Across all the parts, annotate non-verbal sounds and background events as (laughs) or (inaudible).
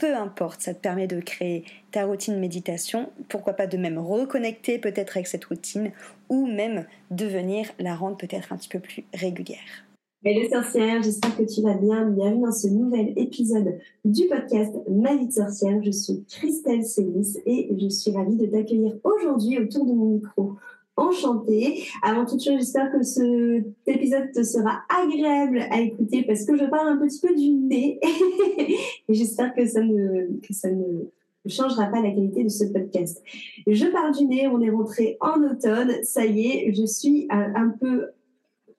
peu importe, ça te permet de créer ta routine méditation, pourquoi pas de même reconnecter peut-être avec cette routine ou même de venir la rendre peut-être un petit peu plus régulière. Hello sorcière, j'espère que tu vas bien. Bienvenue dans ce nouvel épisode du podcast Ma vie de sorcière. Je suis Christelle Célis et je suis ravie de t'accueillir aujourd'hui autour de mon micro enchantée. Avant toute chose, j'espère que cet épisode te sera agréable à écouter parce que je parle un petit peu du nez. (laughs) et j'espère que ça ne, changera pas la qualité de ce podcast. Je parle du nez, on est rentré en automne, ça y est, je suis un peu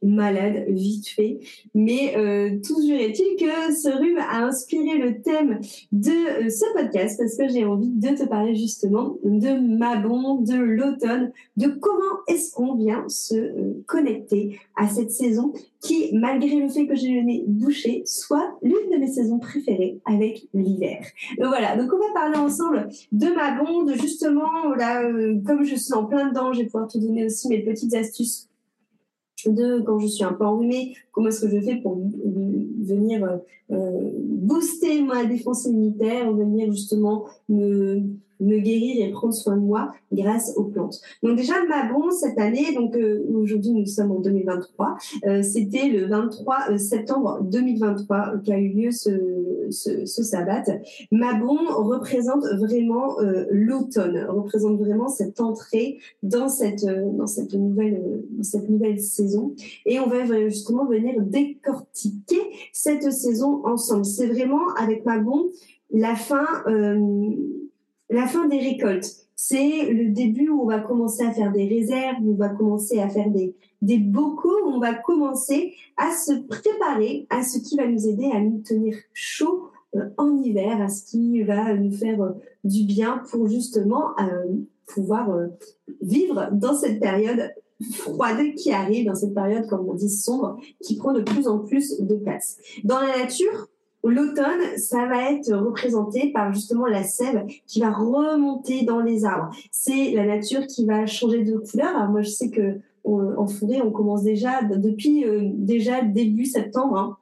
malade, vite fait. Mais euh, toujours est-il que ce rhume a inspiré le thème de euh, ce podcast parce que j'ai envie de te parler justement de Mabon, de l'automne, de comment est-ce qu'on vient se euh, connecter à cette saison qui, malgré le fait que j'ai le nez bouché, soit l'une de mes saisons préférées avec l'hiver. Donc voilà, donc on va parler ensemble de Mabon, de justement, là, euh, comme je suis en plein dedans, je vais pouvoir te donner aussi mes petites astuces de quand je suis un peu enrhumée, comment est-ce que je fais pour venir euh, booster ma défense immunitaire, venir justement me me guérir et prendre soin de moi grâce aux plantes. Donc déjà Mabon cette année, donc euh, aujourd'hui nous sommes en 2023, euh, c'était le 23 euh, septembre 2023 qu'a eu lieu ce, ce, ce sabbat. Mabon représente vraiment l'automne, représente vraiment cette entrée dans cette dans cette nouvelle cette nouvelle saison et on va justement venir décortiquer cette saison ensemble. C'est vraiment avec Mabon la fin la fin des récoltes. C'est le début où on va commencer à faire des réserves, où on va commencer à faire des, des bocaux, où on va commencer à se préparer à ce qui va nous aider à nous tenir chaud euh, en hiver, à ce qui va nous faire euh, du bien pour justement euh, pouvoir vivre dans cette période froide qui arrive, dans cette période, comme on dit, sombre, qui prend de plus en plus de place. Dans la nature, L'automne, ça va être représenté par justement la sève qui va remonter dans les arbres. C'est la nature qui va changer de couleur. Alors moi, je sais que en forêt, on commence déjà depuis euh, déjà début septembre. Hein,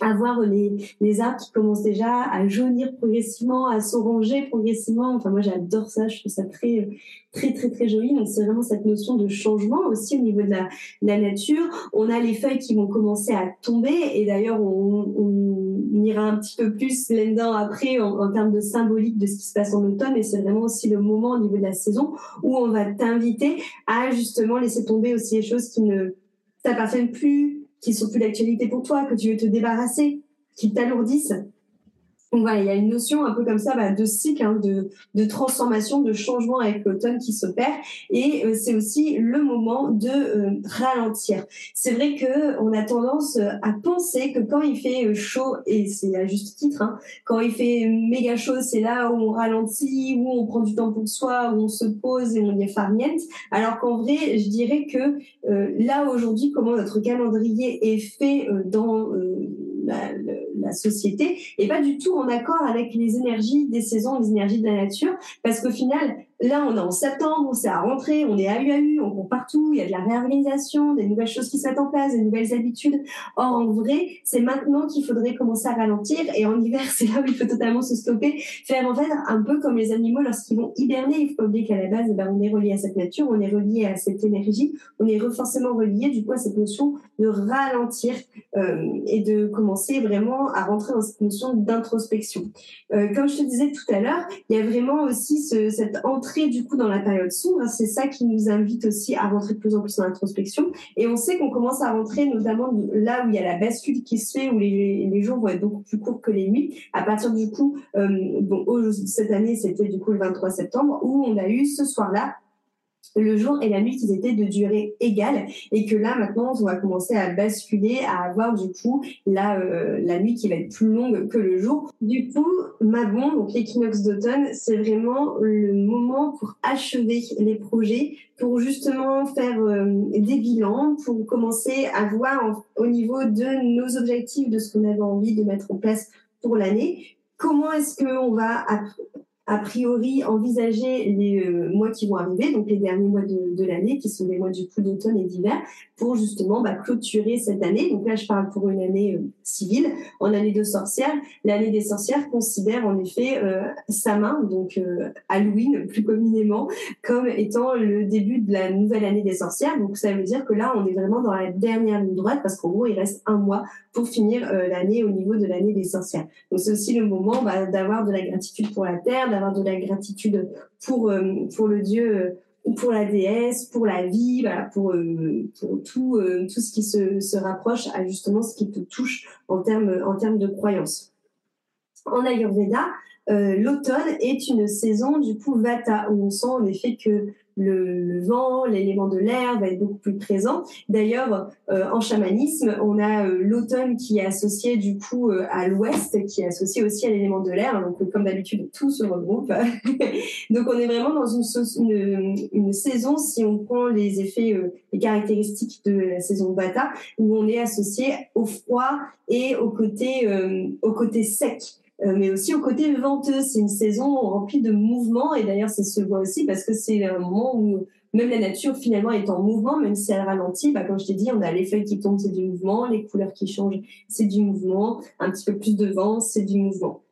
à voir les, les arbres qui commencent déjà à jaunir progressivement, à s'oranger progressivement. Enfin, moi, j'adore ça. Je trouve ça très, très, très, très joli. Donc, c'est vraiment cette notion de changement aussi au niveau de la, la, nature. On a les feuilles qui vont commencer à tomber. Et d'ailleurs, on, on, ira un petit peu plus là-dedans après en, en, termes de symbolique de ce qui se passe en automne. Et c'est vraiment aussi le moment au niveau de la saison où on va t'inviter à justement laisser tomber aussi les choses qui ne t'appartiennent plus, qui sont plus d'actualité pour toi, que tu veux te débarrasser, qui t'alourdissent. Donc voilà, il y a une notion un peu comme ça bah, de cycle, hein, de, de, transformation, de changement avec l'automne qui s'opère. Et euh, c'est aussi le moment de euh, ralentir. C'est vrai que on a tendance à penser que quand il fait euh, chaud, et c'est à juste titre, hein, quand il fait méga chaud, c'est là où on ralentit, où on prend du temps pour soi, où on se pose et on y est farniente. Alors qu'en vrai, je dirais que là aujourd'hui, comment notre calendrier est fait dans la, la, société et pas du tout en accord avec les énergies des saisons, les énergies de la nature, parce qu'au final, Là, on est en septembre, c'est à rentrer, on est à UAU, on court partout, il y a de la réorganisation, des nouvelles choses qui se mettent en place, des nouvelles habitudes. Or, en vrai, c'est maintenant qu'il faudrait commencer à ralentir. Et en hiver, (laughs) c'est là où il faut totalement se stopper, faire en fait un peu comme les animaux lorsqu'ils vont hiberner. Il faut pas oublier qu'à la base, eh ben, on est relié à cette nature, on est relié à cette énergie, on est forcément relié du coup à cette notion de ralentir euh, et de commencer vraiment à rentrer dans cette notion d'introspection. Euh, comme je te disais tout à l'heure, il y a vraiment aussi ce, cette du coup dans la période sombre. C'est ça qui nous invite aussi à rentrer de plus en plus dans l'introspection. Et on sait qu'on commence à rentrer notamment là où il y a la bascule qui se fait, où les, les jours vont être beaucoup plus courts que les nuits. À partir du coup, euh, cette année c'était du coup le 23 septembre, où on a eu ce soir-là le jour et la nuit qui étaient de durée égale et que là maintenant on va commencer à basculer à avoir du coup la euh, la nuit qui va être plus longue que le jour. Du coup, Magon, donc l'équinoxe d'automne, c'est vraiment le moment pour achever les projets, pour justement faire euh, des bilans, pour commencer à voir au niveau de nos objectifs, de ce qu'on avait envie de mettre en place pour l'année, comment est-ce qu'on va a priori envisager les euh, mois qui vont arriver, donc les derniers mois de, l'année, qui sont les mois du coup d'automne et d'hiver, pour justement bah, clôturer cette année. Donc là, je parle pour une année euh, civile. En année de sorcière, l'année des sorcières considère en effet euh, sa main, donc Halloween plus communément, comme étant le début de la nouvelle année des sorcières. Donc ça veut dire que là, on est vraiment dans la dernière ligne droite, parce qu'en gros, il reste un mois pour finir l'année au niveau de l'année des sorcières. Donc c'est aussi le moment bah, d'avoir de la gratitude pour la terre d'avoir de la gratitude pour, euh, pour le Dieu euh, ou pour la déesse, pour la vie, voilà, pour, euh, pour tout, tout ce qui se, se rapproche à justement ce qui te touche en termes en termes de croyances. En Ayurveda, l'automne est une saison du coup Vata où on sent en effet que le, vent, l'élément de l'air va être beaucoup plus présent. D'ailleurs, euh, en chamanisme, on a euh, l'automne qui est associé du coup euh, à l'ouest, qui est associé aussi à l'élément de l'air. Donc, comme d'habitude, tout se regroupe. (laughs) donc, on est vraiment dans une, une, saison, si on prend les effets, les caractéristiques de la saison Vata, où on est associé au froid et au côté, au côté sec. Euh, mais aussi au côté venteux. C'est une saison remplie de mouvements et d'ailleurs ça se voit aussi parce que c'est un moment où même la nature finalement est en mouvement, même si elle ralentit. Bah, comme je t'ai dit, on a les feuilles qui tombent, c'est du mouvement, les couleurs qui changent, c'est du mouvement, un petit peu plus de vent, c'est du mouvement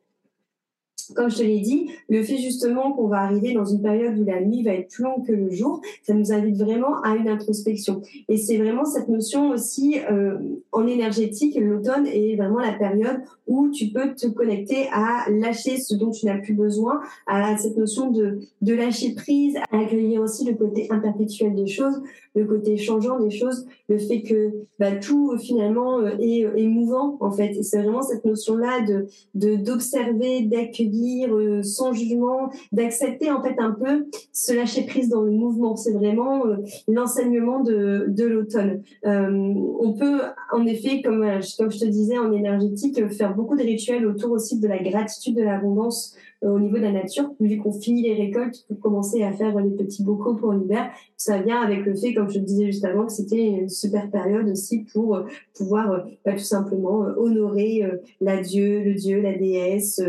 comme je te l'ai dit, le fait justement qu'on va arriver dans une période où la nuit va être plus longue que le jour, ça nous invite vraiment à une introspection. Et c'est vraiment cette notion aussi euh, en énergétique, l'automne est vraiment la période où tu peux te connecter à lâcher ce dont tu n'as plus besoin, à cette notion de, de lâcher prise, à accueillir aussi le côté imperpétuel des choses, le côté changeant des choses, le fait que bah, tout finalement euh, est, est mouvant en fait. Et c'est vraiment cette notion-là de d'observer, d'accueillir euh, sans jugement, d'accepter en fait un peu se lâcher prise dans le mouvement. C'est vraiment euh, l'enseignement de, de l'automne. on peut en effet, comme, comme je te disais, en énergétique, faire beaucoup de rituels autour aussi de la gratitude, de l'abondance euh, au niveau de la nature, vu qu'on finit les récoltes pour commencer à faire les petits bocaux pour l'hiver. Ça vient avec le fait, comme je te disais juste avant, que c'était une super période aussi pour euh, pouvoir euh, bah, tout simplement honorer la dieu, le dieu, la déesse,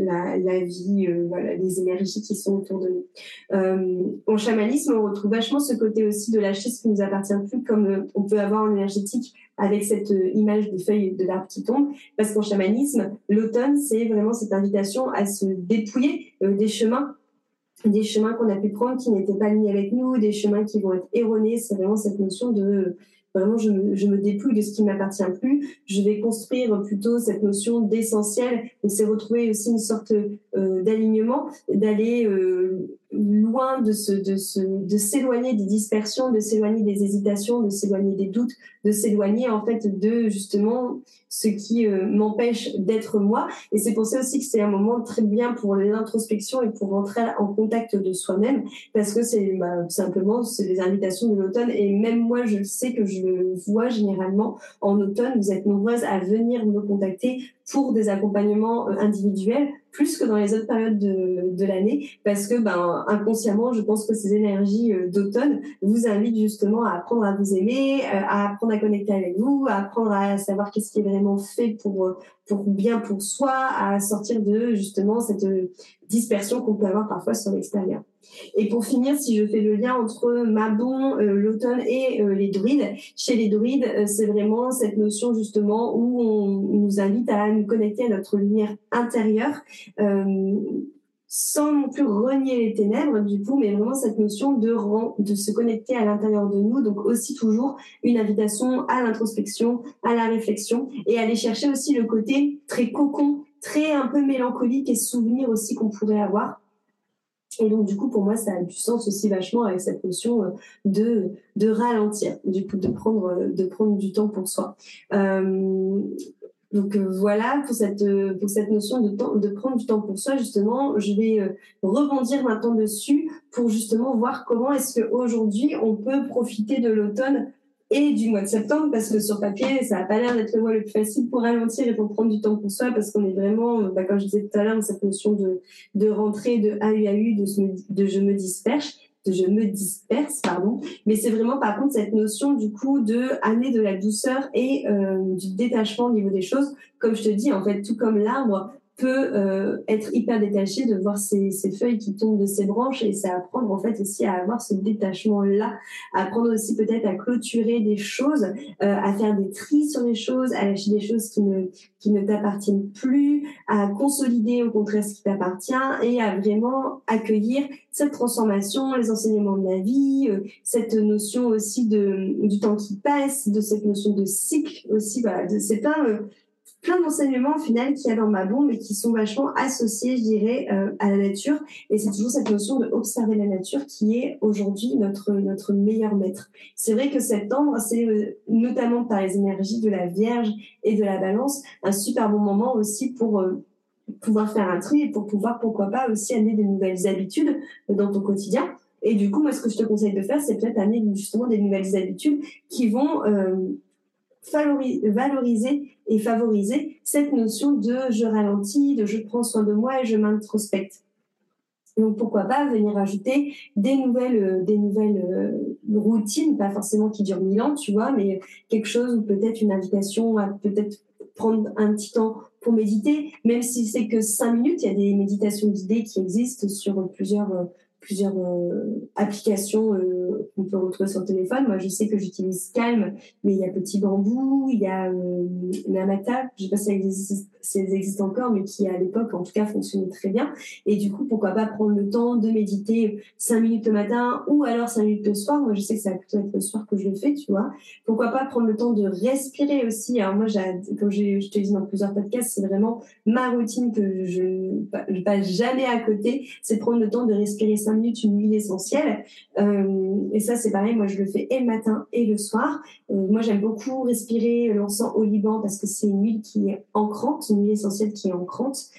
la, la vie, voilà, les énergies qui sont autour de nous. en chamanisme, on retrouve vachement ce côté aussi de lâcher ce qui nous appartient plus, comme on peut avoir en énergétique avec cette euh, image des feuilles de l'arbre qui tombe, parce qu'en chamanisme, l'automne, c'est vraiment cette invitation à se dépouiller euh, des chemins des chemins qu'on a pu prendre qui n'étaient pas alignés avec nous, des chemins qui vont être erronés. C'est vraiment cette notion de vraiment je me, je dépouille de ce qui m'appartient plus. Je vais construire plutôt cette notion d'essentiel. C'est retrouver aussi une sorte euh, d'alignement, d'aller euh, loin de se, de se, de s'éloigner des dispersions, de s'éloigner des hésitations, de s'éloigner des doutes, de s'éloigner en fait de justement ce qui euh, m'empêche d'être moi. Et c'est pour ça aussi que c'est un moment très bien pour l'introspection et pour rentrer en contact de soi-même, parce que c'est bah, simplement c'est les invitations de l'automne. Et même moi, je sais que je vois généralement en automne. Vous êtes nombreuses à venir me contacter pour des accompagnements euh, individuels plus que dans les autres périodes de, de l'année parce que ben inconsciemment je pense que ces énergies euh, d'automne vous invitent justement à apprendre à vous aimer euh, à apprendre à connecter avec vous à apprendre à savoir qu'est-ce qui est vraiment fait pour pour bien pour soi à sortir de justement cette dispersion qu'on peut avoir parfois sur l'extérieur et pour finir, si je fais le lien entre Mabon, euh, l'automne et euh, les druides, chez les druides, euh, c'est vraiment cette notion justement où on, nous invite à nous connecter à notre lumière intérieure. sans non plus renier les ténèbres du coup, mais vraiment cette notion de, de se connecter à l'intérieur de nous. Donc aussi toujours une invitation à l'introspection, à la réflexion et aller chercher aussi le côté très cocon, très un peu mélancolique et souvenir aussi qu'on pourrait avoir et donc, du coup, pour moi, ça a du sens aussi vachement avec cette notion euh, de, ralentir, du coup, de prendre, euh, du temps pour soi. Euh, donc voilà pour cette notion de prendre du temps pour soi justement je vais rebondir maintenant dessus pour justement voir comment est-ce qu'aujourd'hui on peut profiter de l'automne et du mois de septembre parce que sur papier, ça n'a pas l'air d'être le mois le plus facile pour ralentir et pour prendre du temps pour soi parce qu'on est vraiment, bah, comme je disais tout à l'heure, cette notion de, de rentrée, de AUAU, de, de je me disperse de je me disperse, pardon. Mais c'est vraiment par contre cette notion du coup de année de la douceur et euh, du détachement au niveau des choses. Comme je te dis, en fait, tout comme l'arbre, peut euh, être hyper détaché de voir ces, feuilles qui tombent de ses branches et c'est apprendre en fait aussi à avoir ce détachement là apprendre aussi peut-être à clôturer des choses euh, à faire des tris sur les choses à lâcher des choses qui ne qui ne t'appartiennent plus à consolider au contraire ce qui t'appartient et à vraiment accueillir cette transformation les enseignements de la vie euh, cette notion aussi de du temps qui passe de cette notion de cycle aussi voilà c'est un plein d'enseignements au final qu'il y a dans ma bombe et qui sont vachement associés, je dirais, euh, à la nature. Et c'est toujours cette notion de observer la nature qui est aujourd'hui notre notre meilleur maître. C'est vrai que septembre, c'est euh, notamment par les énergies de la Vierge et de la Balance, un super bon moment aussi pour euh, pouvoir faire un tri et pour pouvoir, pourquoi pas, aussi amener de nouvelles habitudes dans ton quotidien. Et du coup, moi, ce que je te conseille de faire, c'est peut-être amener justement des nouvelles habitudes qui vont valoriser et favoriser cette notion de je ralentis, de je prends soin de moi et je m'introspecte. Donc pourquoi pas venir ajouter des nouvelles, euh, des nouvelles euh, routines, pas forcément qui durent mille ans, tu vois, mais quelque chose ou peut-être une invitation à peut-être prendre un petit temps pour méditer, même si c'est que cinq minutes. Il y a des méditations d'idées qui existent sur plusieurs euh, plusieurs euh, applications euh, qu'on peut retrouver sur le téléphone. Moi, je sais que j'utilise Calm, mais il y a Petit Bambou, il y a euh, Namata, je sais pas si elles existent encore, mais qui à l'époque, en tout cas, fonctionnait très bien. Et du coup, pourquoi pas prendre le temps de méditer cinq minutes le matin ou alors cinq minutes le soir. Moi, je sais que ça va plutôt être le soir que je le fais, tu vois. Pourquoi pas prendre le temps de respirer aussi. Alors moi, comme je te dis dans plusieurs podcasts, c'est vraiment ma routine que je ne passe jamais à côté, c'est prendre le temps de respirer minutes une huile essentielle. Euh, et ça, c'est pareil, moi je le fais et le matin et le soir. Euh, moi, j'aime beaucoup respirer l'encens au Liban parce que c'est une huile qui est ancrante, une huile essentielle qui est ancrante,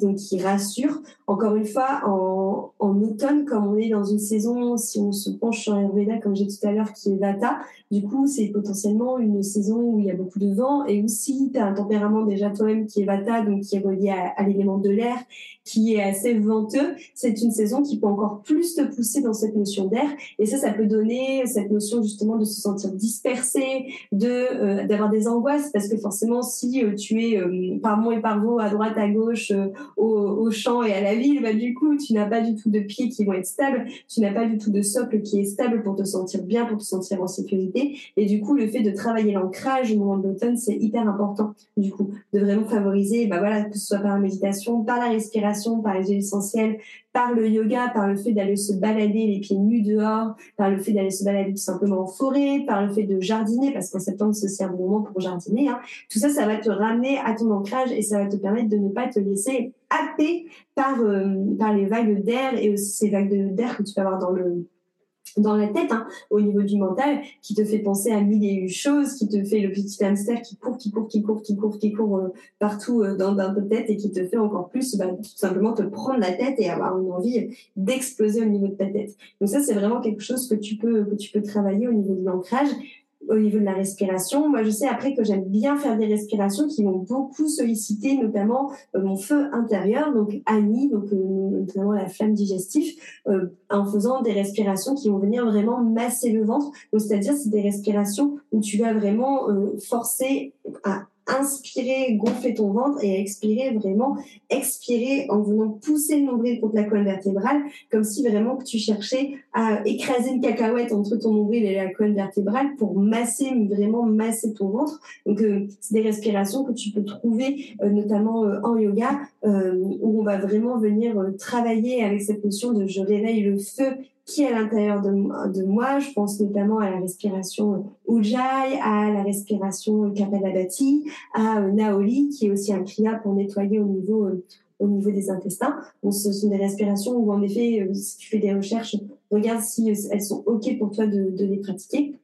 donc qui rassure. Encore une fois, en, automne, comme on est dans une saison, si on se penche sur Ayurveda, comme j'ai tout à l'heure, qui est Vata, du coup, c'est potentiellement une saison où il y a beaucoup de vent et aussi tu as un tempérament déjà toi-même qui est Vata, donc qui est relié à, l'élément de l'air, qui est assez venteux. C'est une saison qui peut encore plus te pousser dans cette notion d'air et ça, ça peut donner cette notion justement de se sentir dispersé, de euh, d'avoir des angoisses parce que forcément, si euh, tu es euh, par mots et par mots à droite, à gauche, au, au, champ et à la ville, bah, du coup, tu n'as pas du tout de pieds qui vont être stables, tu n'as pas du tout de socle qui est stable pour te sentir bien, pour te sentir en sécurité. Et du coup, le fait de travailler l'ancrage au moment de l'automne, c'est hyper important, du coup, de vraiment favoriser, bah voilà, que ce soit par la méditation, par la respiration, par les huiles essentielles, par le yoga, par le fait d'aller se balader les pieds nus dehors, par le fait d'aller se balader tout simplement en forêt, par le fait de jardiner, parce qu'en septembre, c'est aussi un moment pour jardiner. Hein. Tout ça, ça va te ramener à ton ancrage et ça va te permettre de ne pas te laisser happer par, euh, par les vagues d'air et aussi ces vagues d'air que tu peux avoir dans le dans la tête, hein, au niveau du mental, qui te fait penser à mille et une choses, qui te fait le petit hamster qui court, qui court, qui court, qui court, qui court euh, partout euh, dans, dans ta tête et qui te fait encore plus bah, tout simplement te prendre la tête et avoir une envie d'exploser au niveau de ta tête. Donc ça, c'est vraiment quelque chose que tu peux que tu peux travailler au niveau de l'ancrage au niveau de la respiration. Moi, je sais après que j'aime bien faire des respirations qui vont beaucoup solliciter notamment euh, mon feu intérieur, donc Annie, donc euh, notamment la flamme digestive, euh, en faisant des respirations qui vont venir vraiment masser le ventre. C'est-à-dire, c'est des respirations où tu vas vraiment forcer à inspirer, gonfler ton ventre et expirer vraiment, expirer en venant pousser le nombril contre la colonne vertébrale, comme si vraiment que tu cherchais à écraser une cacahuète entre ton nombril et la colonne vertébrale pour masser, vraiment masser ton ventre. Donc, euh, c'est des respirations que tu peux trouver euh, notamment euh, en yoga, où on va vraiment venir travailler avec cette notion de je réveille le feu qui est à l'intérieur de, de, moi. Je pense notamment à la respiration Ujjayi, à la respiration Kapalabhati, à euh, Naoli, qui est aussi un kriya pour nettoyer au niveau, euh, au niveau des intestins. Donc, ce sont des respirations où, en effet, euh, si tu fais des recherches, regarde si elles sont OK pour toi de, de les pratiquer.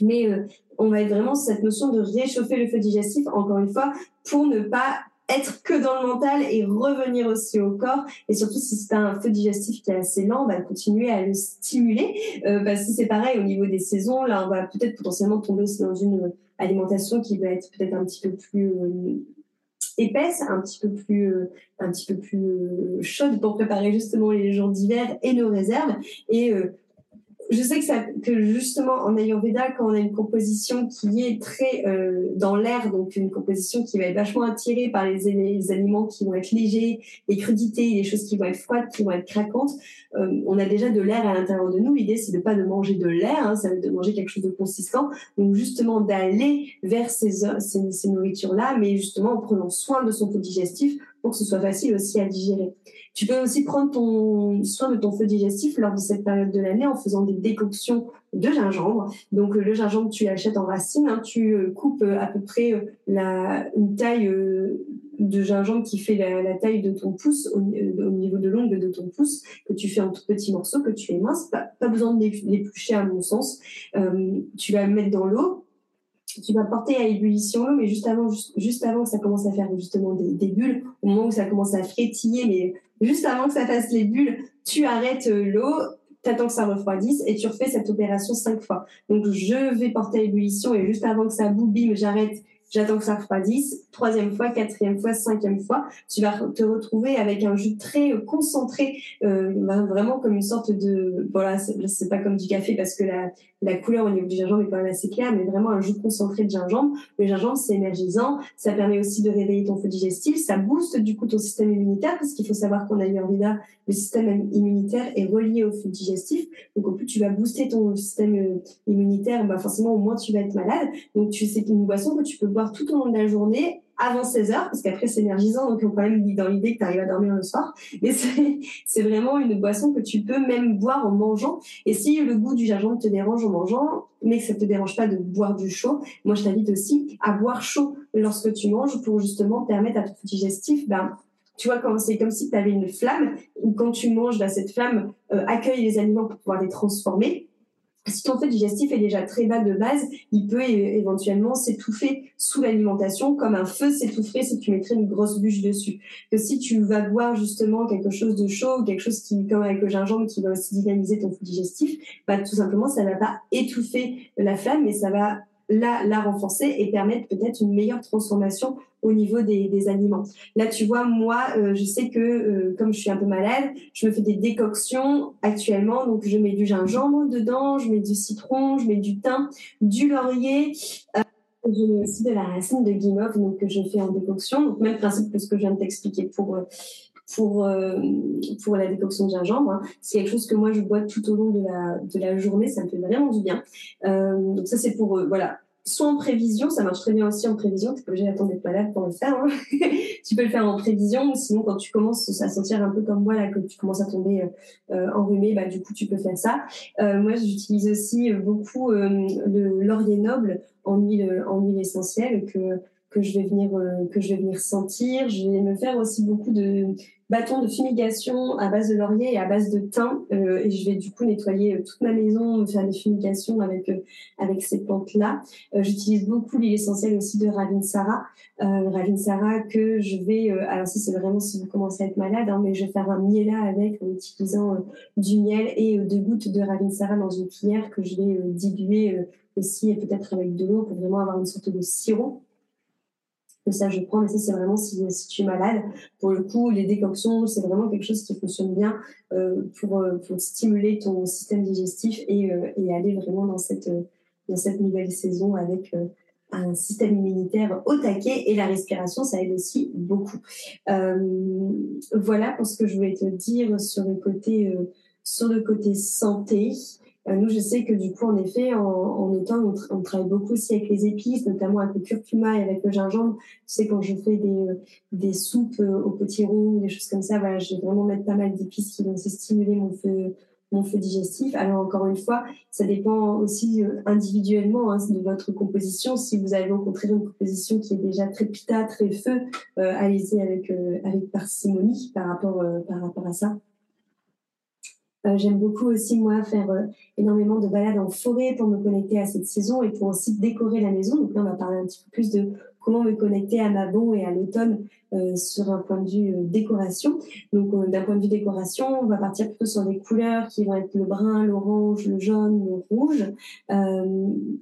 Mais on va être vraiment cette notion de réchauffer le feu digestif, encore une fois, pour ne pas être que dans le mental et revenir aussi au corps. Et surtout, si c'est un feu digestif qui est assez lent, bah, continuer à le stimuler. Euh, parce que c'est pareil au niveau des saisons. Là, on va peut-être potentiellement tomber aussi dans une alimentation qui va être peut-être un petit peu plus euh, épaisse, un petit peu plus, euh, un petit peu plus euh, chaude pour préparer justement les jours d'hiver et nos réserves. Et je sais que, ça, que justement en Ayurveda, quand on a une composition qui est très euh, dans l'air, donc une composition qui va être vachement attirée par les, les, aliments qui vont être légers, les crudités, les choses qui vont être froides, qui vont être craquantes, euh, on a déjà de l'air à l'intérieur de nous. L'idée, c'est de pas de manger de l'air, hein, ça veut de manger quelque chose de consistant. Donc justement d'aller vers ces, ces, nourritures-là, mais justement en prenant soin de son feu digestif pour que ce soit facile aussi à digérer. Tu peux aussi prendre ton soin de ton feu digestif lors de cette période de l'année en faisant des décoctions de gingembre. Donc le gingembre, tu l'achètes en racine, hein, tu euh, coupes euh, à peu près euh, la, une taille de gingembre qui fait la, taille de ton pouce, au, niveau de l'ongle de ton pouce, que tu fais en tout petits morceaux, que tu éminces. Pas, pas besoin de l'éplucher à mon sens. tu vas mettre dans l'eau, tu vas porter à ébullition mais juste avant, juste, avant que ça commence à faire justement des, bulles, au moment où ça commence à frétiller, mais juste avant que ça fasse les bulles, tu arrêtes euh, l'eau, t'attends que ça refroidisse et tu refais cette opération cinq fois. Donc je vais porter à ébullition et juste avant que ça boubime, j'arrête j'attends que ça refroidisse, troisième fois, quatrième fois, cinquième fois, tu vas te retrouver avec un jus très concentré, euh, vraiment comme une sorte de, voilà, c'est pas comme du café parce que la, couleur au niveau du gingembre est quand même assez claire, mais vraiment un jus concentré de gingembre. Le gingembre, c'est énergisant, ça permet aussi de réveiller ton feu digestif, ça booste du coup ton système immunitaire parce qu'il faut savoir eu Ayurveda, le système immunitaire est relié au feu digestif. Donc au plus tu vas booster ton système euh, immunitaire, bah forcément au moins tu vas être malade. Donc tu sais une boisson que tu peux boire tout au long de la journée avant 16 heures, parce qu'après c'est énergisant, donc on peut même dans l'idée que tu arrives à dormir le soir. Mais (laughs) c'est vraiment une boisson que tu peux même boire en mangeant. Et si le goût du gingembre te dérange en mangeant, mais que ça te dérange pas de boire du chaud, moi je t'invite aussi à boire chaud lorsque tu manges pour justement permettre à ton digestif, ben, tu vois, c'est comme si tu avais une flamme, ou quand tu manges, ben, cette flamme euh, accueille les aliments pour pouvoir les transformer si ton feu digestif est déjà très bas de base, il peut éventuellement s'étouffer sous l'alimentation, comme un feu s'étoufferait si tu mettrais une grosse bûche dessus. Que si tu vas boire justement quelque chose de chaud, quelque chose qui, comme avec le gingembre, qui va aussi dynamiser ton feu digestif, bah, tout simplement, ça va pas étouffer la flamme, mais ça va la, la renforcer et permettre peut-être une meilleure transformation au niveau des, aliments. Là, tu vois, moi, euh, je sais que euh, comme je suis un peu malade, je me fais des décoctions actuellement. Donc, je mets du gingembre dedans, je mets du citron, je mets du thym, du laurier. Euh, Je mets aussi de la racine de guimauve donc, que je fais en décoction. Donc, même principe que ce que je viens de t'expliquer pour, pour, pour la décoction de gingembre. Hein. C'est quelque chose que moi, je bois tout au long de la, de la journée. Ça me fait vraiment du bien. donc, ça, c'est pour voilà, soit en prévision, ça marche très bien aussi en prévision, tu n'es pas obligé d'attendre d'être malade pour le faire. Hein. (laughs) tu peux le faire en prévision, ou sinon quand tu commences à sentir un peu comme moi, là, que tu commences à tomber euh, euh enrhumé, bah, du coup tu peux faire ça. Euh, moi j'utilise aussi euh, beaucoup euh, le laurier noble en huile, en huile essentielle que que je vais venir que je vais venir sentir. Je vais me faire aussi beaucoup de bâton de fumigation à base de laurier et à base de thym. Euh, et je vais du coup nettoyer euh, toute ma maison, faire des fumigations avec, euh, avec ces plantes-là. J'utilise beaucoup l'huile essentielle aussi de Ravinsara. Euh, Ravinsara que je vais... alors ça, c'est vraiment si vous commencez à être malade, hein, mais je vais faire un miela avec en utilisant du miel et deux gouttes de Ravinsara dans une cuillère que je vais diluer aussi et peut-être avec de l'eau pour vraiment avoir une sorte de sirop que ça je prends, mais ça c'est vraiment si, tu es malade. Pour le coup, les décoctions, c'est vraiment quelque chose qui fonctionne bien euh, pour, euh, pour, stimuler ton système digestif et, euh, et, aller vraiment dans cette, dans cette nouvelle saison avec euh, un système immunitaire au taquet et la respiration, ça aide aussi beaucoup. voilà pour ce que je voulais te dire sur le côté, sur le côté santé. Euh, nous, je sais que du coup, en effet, en, en automne, on, travaille beaucoup aussi avec les épices, notamment avec le curcuma et avec le gingembre. Tu sais, quand je fais des, euh, des soupes euh, au potiron, des choses comme ça, voilà, je vais vraiment mettre pas mal d'épices qui vont stimuler mon feu, mon feu digestif. Alors, encore une fois, ça dépend aussi individuellement hein, de votre composition. Si vous avez rencontré une composition qui est déjà très pita, très feu, allez-y avec, avec parcimonie par rapport, par rapport à ça. Euh, j'aime beaucoup aussi, moi, faire euh, énormément de balades en forêt pour me connecter à cette saison et pour aussi décorer la maison. Donc là, on va parler un petit peu plus de comment me connecter à ma bon et à l'automne euh, sur un point de vue décoration. Donc d'un point de vue décoration, on va partir plutôt sur des couleurs qui vont être le brun, l'orange, le jaune, le rouge.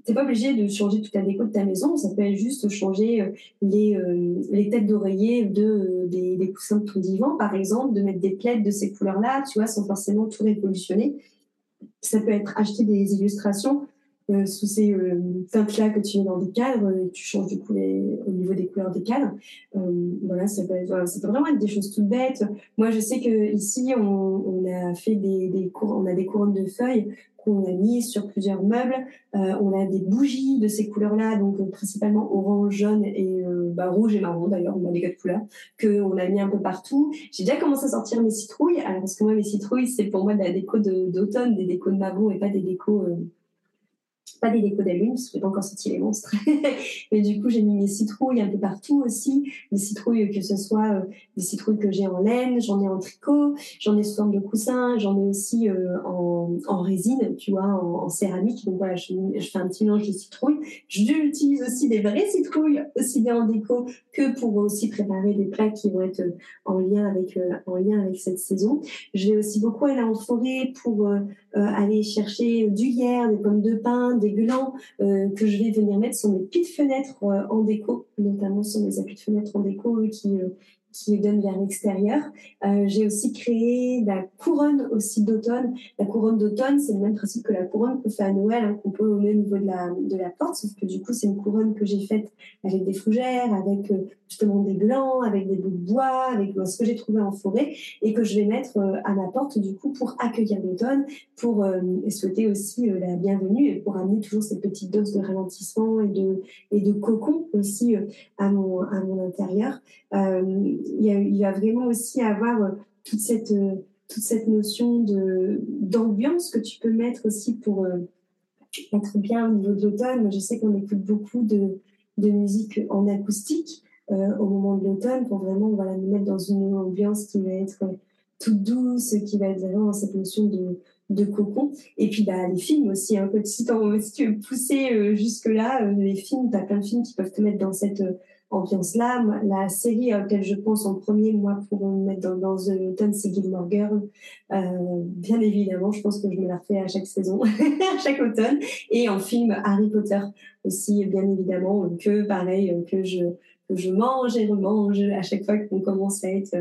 T'es pas obligé de changer toute la déco de ta maison, ça peut être juste changer les, les têtes d'oreiller de, des, des coussins de ton divan, par exemple, de mettre des plaids de ces couleurs-là, tu vois, sans forcément tout révolutionner. Ça peut être acheter des illustrations euh, sous ces euh, teintes-là que tu mets dans des cadres et tu changes du coup les, au niveau des couleurs des cadres. Euh, voilà, ça peut, vraiment être des choses toutes bêtes. Moi, je sais que ici, on, a fait des, des on a des couronnes de feuilles qu'on a mis sur plusieurs meubles. Euh, on a des bougies de ces couleurs-là, donc euh, principalement orange, jaune et euh, bah, rouge et marron d'ailleurs, on a des quatre couleurs, qu'on a mis un peu partout. J'ai déjà commencé à sortir mes citrouilles, alors parce que moi mes citrouilles c'est pour moi de la déco d'automne, des décos de marron et pas des décos pas des décos d'allume, parce que j'ai pas encore sorti les monstres. (laughs) Mais du coup, j'ai mis mes citrouilles un peu partout aussi. Des citrouilles, que ce soit euh, des citrouilles que j'ai en laine, j'en ai en tricot, j'en ai sous forme de coussin, j'en ai aussi euh, en, en, résine, tu vois, en, en, céramique. Donc voilà, je, je, fais un petit mélange de citrouilles. J'utilise aussi des vraies citrouilles, aussi bien en déco que pour aussi préparer des plats qui vont être euh, en lien avec, en lien avec cette saison. Je vais aussi beaucoup aller en forêt pour aller chercher du lierre, des pommes de pin, des glands euh, que je vais venir mettre sur mes petites fenêtres euh, en déco, notamment sur mes appuis de fenêtres en déco qui, euh, qui donne vers l'extérieur. Euh, j'ai aussi créé la couronne aussi d'automne. La couronne d'automne, c'est le même principe que la couronne qu'on fait à Noël, hein, qu'on peut au niveau de la, de la porte, sauf que du coup, c'est une couronne que j'ai faite avec des fougères, avec euh, justement des glands, avec des bouts de bois, avec ce que j'ai trouvé en forêt, et que je vais mettre euh, à ma porte du coup pour accueillir l'automne, pour euh, souhaiter aussi euh, la bienvenue et pour amener toujours cette petite dose de ralentissement et de, et de cocon aussi à, mon, à mon intérieur. Euh, il, va vraiment aussi avoir euh, toute cette, euh, toute cette notion d'ambiance que tu peux mettre aussi pour être bien au niveau de l'automne. Je sais qu'on écoute beaucoup de, de musique en acoustique au moment de l'automne pour vraiment voilà, nous mettre dans une ambiance qui va être toute douce, qui va être vraiment cette notion de, de cocon. Et puis bah, les films aussi, hein, si, si tu veux pousser jusque-là, les films, tu as plein de films qui peuvent te mettre dans cette ambiance-là. La série à laquelle je pense en premier, moi, pour me mettre dans, dans The c'est Gilmore Girl. Euh, bien évidemment, je pense que je me la refais à chaque saison, (laughs) à chaque automne. Et en film, Harry Potter aussi, bien évidemment, que pareil, que je je mange et remange à chaque fois qu'on commence à être,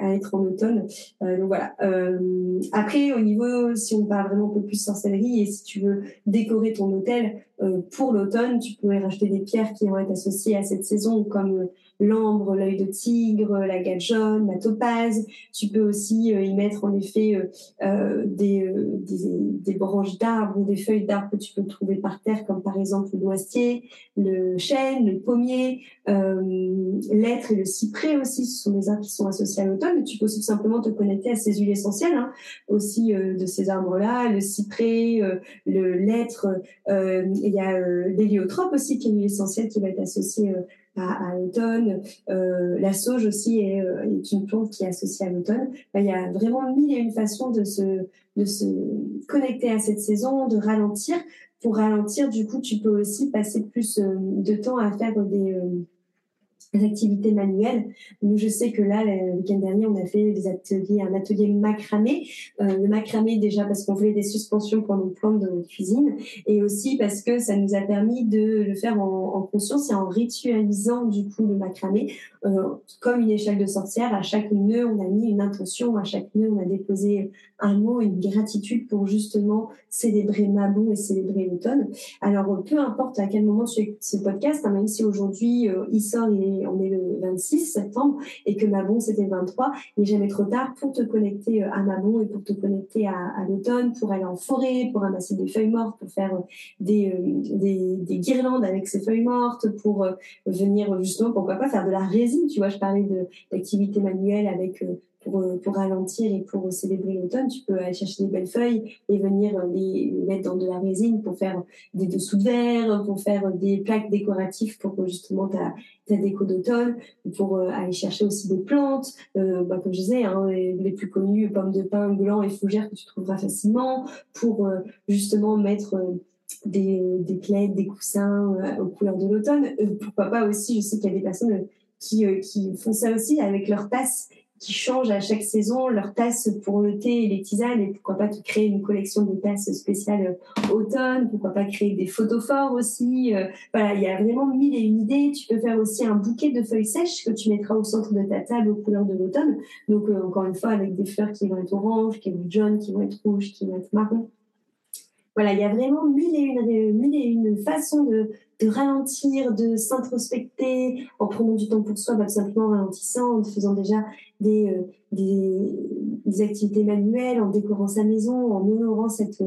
à être en automne. Euh, donc voilà. Euh, après, au niveau, si on parle vraiment un peu plus sorcellerie et si tu veux décorer ton hôtel euh, pour l'automne, tu pourrais rajouter des pierres qui vont être associées à cette saison, comme l'ambre, l'œil de tigre, la gâte jaune, la topaze. Tu peux aussi y mettre en effet des, des, des, branches d'arbres ou des feuilles d'arbres que tu peux trouver par terre, comme par exemple le noisetier, le chêne, le pommier, l'être et le cyprès aussi. Ce sont des arbres qui sont associés à l'automne. Tu peux aussi tout simplement te connecter à ces huiles essentielles, hein, aussi euh, de ces arbres-là, le cyprès, euh, le l'être. Euh, il y a l'héliotrope aussi, qui est une huile essentielle qui va être associée à, l'automne. la sauge aussi est, une plante qui est associée à l'automne. il y a vraiment mille et une façons de se, de se connecter à cette saison, de ralentir. Pour ralentir, du coup, tu peux aussi passer plus de temps à faire des activités manuelles. Je sais que là, le week-end dernier, on a fait des ateliers, un atelier macramé. Euh, le macramé, déjà parce qu'on voulait des suspensions pour nos plantes de cuisine et aussi parce que ça nous a permis de le faire en conscience et en ritualisant, du coup, le macramé. Euh, comme une échelle de sorcière, à chaque nœud, on a mis une intention, à chaque nœud, on a déposé un mot, une gratitude pour justement célébrer Mabon et célébrer l'automne. Alors, peu importe à quel moment ce podcast, hein, même si aujourd'hui euh, il sort, on est le 26 septembre et que Mabon c'était le 23, il n'est jamais trop tard pour te connecter euh, à Mabon et pour te connecter à, l'automne, pour aller en forêt, pour ramasser des feuilles mortes, pour faire euh, des, euh, des, des guirlandes avec ces feuilles mortes, pour venir justement, pourquoi pas faire de la résine, tu vois, je parlais d'activité manuelle avec pour, euh, pour ralentir et pour célébrer l'automne, tu peux aller chercher des belles feuilles et venir euh, les mettre dans de la résine pour faire des dessous de verre, pour faire des plaques décoratives pour justement ta, ta déco d'automne, pour euh, aller chercher aussi des plantes, bah, comme je disais, hein, les, plus connues, pommes de pin, gland et fougères que tu trouveras facilement, pour justement mettre des, des plaids, des coussins aux couleurs de l'automne. pourquoi pas aussi, je sais qu'il y a des personnes qui, qui font ça aussi avec leurs tasses qui changent à chaque saison leurs tasses pour le thé et les tisanes et pourquoi pas créer une collection de tasses spéciales euh, automne, pourquoi pas créer des photophores aussi. Euh, voilà, il y a vraiment mille et une idées. Tu peux faire aussi un bouquet de feuilles sèches que tu mettras au centre de ta table aux couleurs de l'automne. Donc euh, encore une fois avec des fleurs qui vont être orange, qui vont être jaunes, qui vont être rouges, qui vont être marron. Voilà, il y a vraiment mille et une, mille et une façons de, ralentir, de s'introspecter en prenant du temps pour soi, bah, simplement en ralentissant, en faisant déjà des, euh, des, des, activités manuelles, en décorant sa maison, en honorant cette,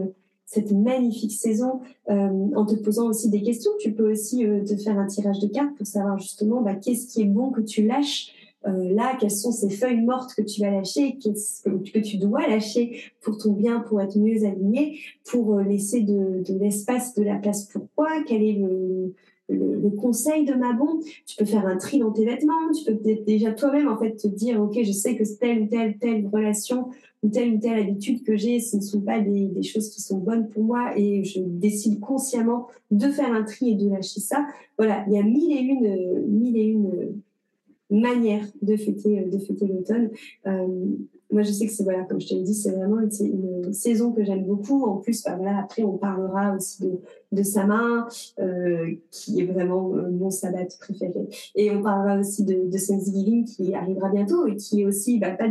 cette magnifique saison, euh, en te posant aussi des questions. Tu peux aussi euh, te faire un tirage de cartes pour savoir justement bah, qu'est-ce qui est bon que tu lâches euh, là, quelles sont ces feuilles mortes que tu vas lâcher, que, tu dois lâcher pour ton bien, pour être mieux aligné, pour euh, laisser de, de l'espace, de la place pour quoi Quel est le, le, conseil de ma bombe? Tu peux faire un tri dans tes vêtements, tu peux déjà toi-même en fait te dire, ok, je sais que telle ou telle telle relation ou telle ou telle habitude que j'ai, ce ne sont pas des, des, choses qui sont bonnes pour moi et je décide consciemment de faire un tri et de lâcher ça. Voilà, il y a mille et une, mille et une manière de fêter, euh, de fêter l'automne. Euh, moi, je sais que c'est, voilà, comme je te l'ai dit, c'est vraiment une, saison que j'aime beaucoup. En plus, bah, voilà, après, on parlera aussi de, de sa euh, qui est vraiment mon sabbat préféré. Et on parlera aussi de, de Thanksgiving, qui arrivera bientôt et qui est aussi, bah, pas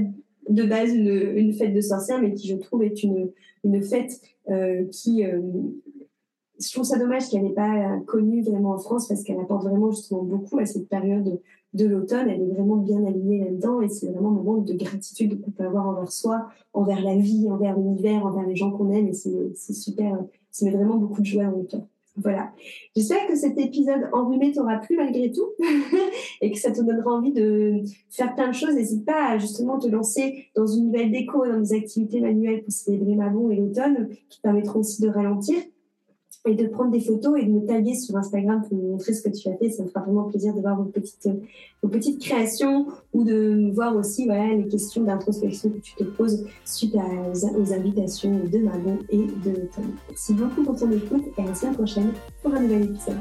de base une, fête de sorcière, mais qui, je trouve, est une, une fête qui, je trouve ça dommage qu'elle n'ait pas connue vraiment en France parce qu'elle apporte vraiment justement beaucoup à cette période de l'automne, elle est vraiment bien alignée là-dedans et c'est vraiment un moment de gratitude qu'on peut avoir envers soi, envers la vie, envers l'univers, envers les gens qu'on aime et c'est super, ça met vraiment beaucoup de joie le cœur. Voilà. J'espère que cet épisode enrhumé t'aura plu malgré tout (laughs) et que ça te donnera envie de faire plein de choses. N'hésite pas à justement te lancer dans une nouvelle déco, dans des activités manuelles pour célébrer Mabon et l'automne qui permettront aussi de ralentir et de prendre des photos et de me taguer sur Instagram pour me montrer ce que tu as fait. Ça me fera vraiment plaisir de voir vos petites, vos petites créations ou de voir aussi voilà, les questions d'introspection que tu te poses suite aux, invitations de Manon et de l'automne. Merci beaucoup pour ton écoute et à la semaine prochaine pour un nouvel épisode.